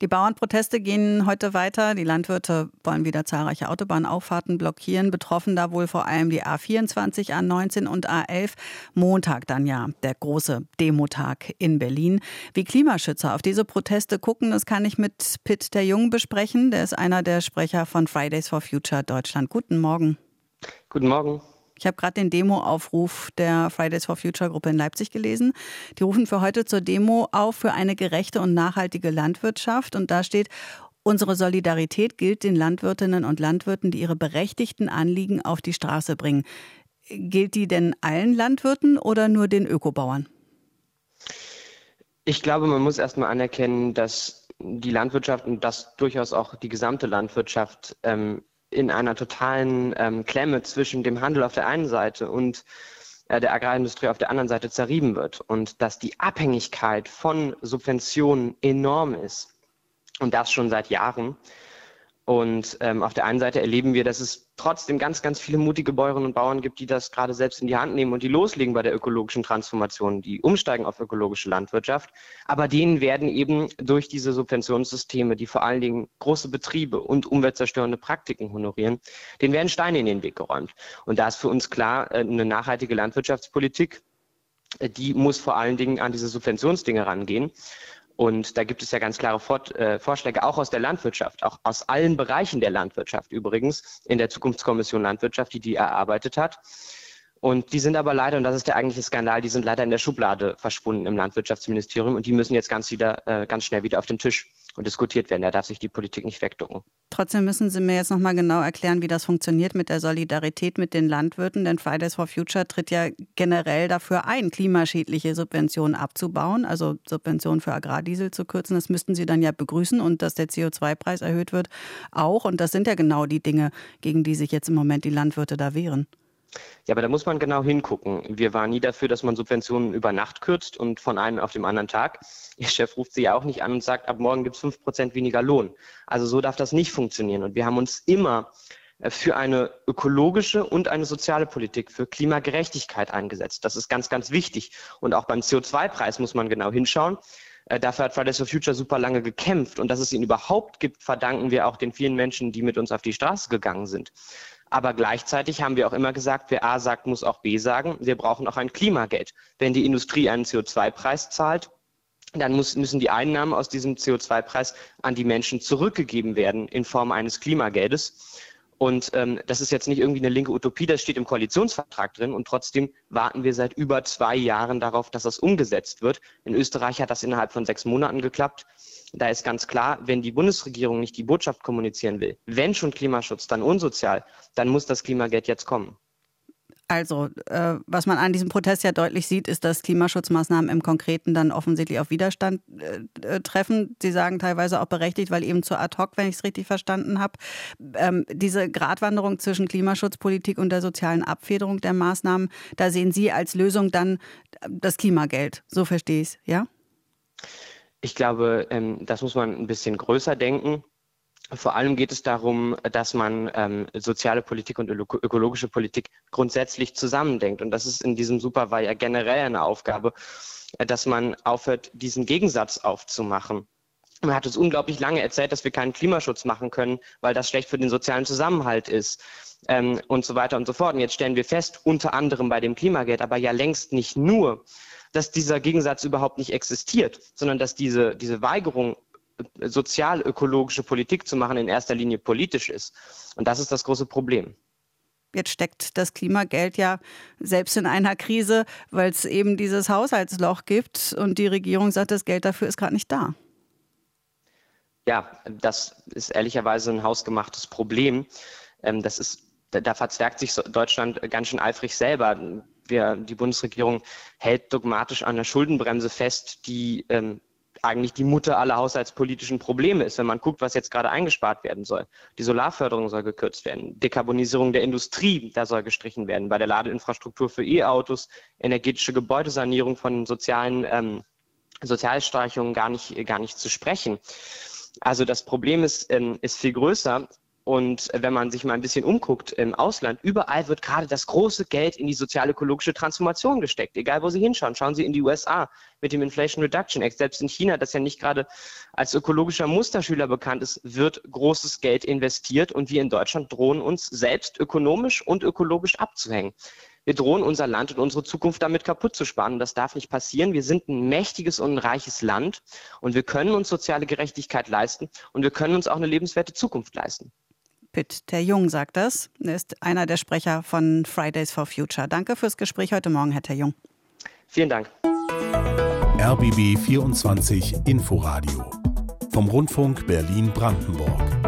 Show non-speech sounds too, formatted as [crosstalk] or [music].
Die Bauernproteste gehen heute weiter. Die Landwirte wollen wieder zahlreiche Autobahnauffahrten blockieren. Betroffen da wohl vor allem die A24, A19 und A11. Montag dann ja der große Demotag in Berlin. Wie Klimaschützer auf diese Proteste gucken, das kann ich mit Pitt der Jung besprechen. Der ist einer der Sprecher von Fridays for Future Deutschland. Guten Morgen. Guten Morgen. Ich habe gerade den Demoaufruf der Fridays for Future Gruppe in Leipzig gelesen. Die rufen für heute zur Demo auf für eine gerechte und nachhaltige Landwirtschaft. Und da steht, unsere Solidarität gilt den Landwirtinnen und Landwirten, die ihre berechtigten Anliegen auf die Straße bringen. Gilt die denn allen Landwirten oder nur den Ökobauern? Ich glaube, man muss erstmal anerkennen, dass die Landwirtschaft und das durchaus auch die gesamte Landwirtschaft ähm, in einer totalen ähm, Klemme zwischen dem Handel auf der einen Seite und äh, der Agrarindustrie auf der anderen Seite zerrieben wird und dass die Abhängigkeit von Subventionen enorm ist und das schon seit Jahren. Und ähm, auf der einen Seite erleben wir, dass es trotzdem ganz, ganz viele mutige Bäuerinnen und Bauern gibt, die das gerade selbst in die Hand nehmen und die loslegen bei der ökologischen Transformation, die umsteigen auf ökologische Landwirtschaft. Aber denen werden eben durch diese Subventionssysteme, die vor allen Dingen große Betriebe und umweltzerstörende Praktiken honorieren, denen werden Steine in den Weg geräumt. Und da ist für uns klar, äh, eine nachhaltige Landwirtschaftspolitik, äh, die muss vor allen Dingen an diese Subventionsdinge rangehen. Und da gibt es ja ganz klare Vor äh, Vorschläge, auch aus der Landwirtschaft, auch aus allen Bereichen der Landwirtschaft übrigens, in der Zukunftskommission Landwirtschaft, die die erarbeitet hat. Und die sind aber leider, und das ist der eigentliche Skandal, die sind leider in der Schublade verschwunden im Landwirtschaftsministerium und die müssen jetzt ganz wieder, äh, ganz schnell wieder auf den Tisch und diskutiert werden. Da darf sich die Politik nicht wegducken. Trotzdem müssen Sie mir jetzt noch mal genau erklären, wie das funktioniert mit der Solidarität mit den Landwirten. Denn Fridays for Future tritt ja generell dafür ein, klimaschädliche Subventionen abzubauen, also Subventionen für Agrardiesel zu kürzen. Das müssten Sie dann ja begrüßen und dass der CO2-Preis erhöht wird auch. Und das sind ja genau die Dinge, gegen die sich jetzt im Moment die Landwirte da wehren. Ja, aber da muss man genau hingucken. Wir waren nie dafür, dass man Subventionen über Nacht kürzt und von einem auf dem anderen Tag. [laughs] Ihr Chef ruft sie ja auch nicht an und sagt, ab morgen gibt es fünf Prozent weniger Lohn. Also so darf das nicht funktionieren. Und wir haben uns immer äh, für eine ökologische und eine soziale Politik, für Klimagerechtigkeit eingesetzt. Das ist ganz, ganz wichtig. Und auch beim CO2-Preis muss man genau hinschauen. Äh, dafür hat Fridays for Future super lange gekämpft. Und dass es ihn überhaupt gibt, verdanken wir auch den vielen Menschen, die mit uns auf die Straße gegangen sind. Aber gleichzeitig haben wir auch immer gesagt, wer A sagt, muss auch B sagen. Wir brauchen auch ein Klimageld. Wenn die Industrie einen CO2-Preis zahlt, dann muss, müssen die Einnahmen aus diesem CO2-Preis an die Menschen zurückgegeben werden in Form eines Klimageldes. Und ähm, das ist jetzt nicht irgendwie eine linke Utopie, das steht im Koalitionsvertrag drin. Und trotzdem warten wir seit über zwei Jahren darauf, dass das umgesetzt wird. In Österreich hat das innerhalb von sechs Monaten geklappt. Da ist ganz klar, wenn die Bundesregierung nicht die Botschaft kommunizieren will, wenn schon Klimaschutz, dann unsozial, dann muss das Klimageld jetzt kommen. Also, äh, was man an diesem Protest ja deutlich sieht, ist, dass Klimaschutzmaßnahmen im Konkreten dann offensichtlich auf Widerstand äh, äh treffen. Sie sagen teilweise auch berechtigt, weil eben zu ad hoc, wenn ich es richtig verstanden habe. Ähm, diese Gratwanderung zwischen Klimaschutzpolitik und der sozialen Abfederung der Maßnahmen, da sehen Sie als Lösung dann das Klimageld. So verstehe ich es, ja? Ich glaube, ähm, das muss man ein bisschen größer denken. Vor allem geht es darum, dass man ähm, soziale Politik und ökologische Politik grundsätzlich zusammendenkt. Und das ist in diesem Superwahl ja generell eine Aufgabe, äh, dass man aufhört, diesen Gegensatz aufzumachen. Man hat uns unglaublich lange erzählt, dass wir keinen Klimaschutz machen können, weil das schlecht für den sozialen Zusammenhalt ist ähm, und so weiter und so fort. Und jetzt stellen wir fest, unter anderem bei dem Klimageld, aber ja längst nicht nur, dass dieser Gegensatz überhaupt nicht existiert, sondern dass diese, diese Weigerung, sozial-ökologische Politik zu machen, in erster Linie politisch ist. Und das ist das große Problem. Jetzt steckt das Klimageld ja selbst in einer Krise, weil es eben dieses Haushaltsloch gibt und die Regierung sagt, das Geld dafür ist gerade nicht da. Ja, das ist ehrlicherweise ein hausgemachtes Problem. Ähm, das ist, da verzwergt sich Deutschland ganz schön eifrig selber wir, die Bundesregierung hält dogmatisch an der Schuldenbremse fest, die ähm, eigentlich die Mutter aller haushaltspolitischen Probleme ist, wenn man guckt, was jetzt gerade eingespart werden soll. Die Solarförderung soll gekürzt werden, Dekarbonisierung der Industrie, da soll gestrichen werden, bei der Ladeinfrastruktur für E-Autos, energetische Gebäudesanierung von sozialen ähm, Sozialstreichungen gar nicht, gar nicht zu sprechen. Also das Problem ist, ähm, ist viel größer Und wenn man sich mal ein bisschen umguckt im Ausland, überall wird gerade das große Geld in die sozial-ökologische Transformation gesteckt. Egal, wo Sie hinschauen. Schauen Sie in die USA mit dem Inflation Reduction Act. Selbst in China, das ja nicht gerade als ökologischer Musterschüler bekannt ist, wird großes Geld investiert. Und wir in Deutschland drohen uns selbst ökonomisch und ökologisch abzuhängen. Wir drohen unser Land und unsere Zukunft damit kaputt zu sparen. Das darf nicht passieren. Wir sind ein mächtiges und ein reiches Land und wir können uns soziale Gerechtigkeit leisten und wir können uns auch eine lebenswerte Zukunft leisten. Pitt, der Jung sagt das. Er ist einer der Sprecher von Fridays for Future. Danke fürs Gespräch heute Morgen, Herr Terjung. Vielen Dank. RBB 24 Inforadio vom Rundfunk Berlin-Brandenburg.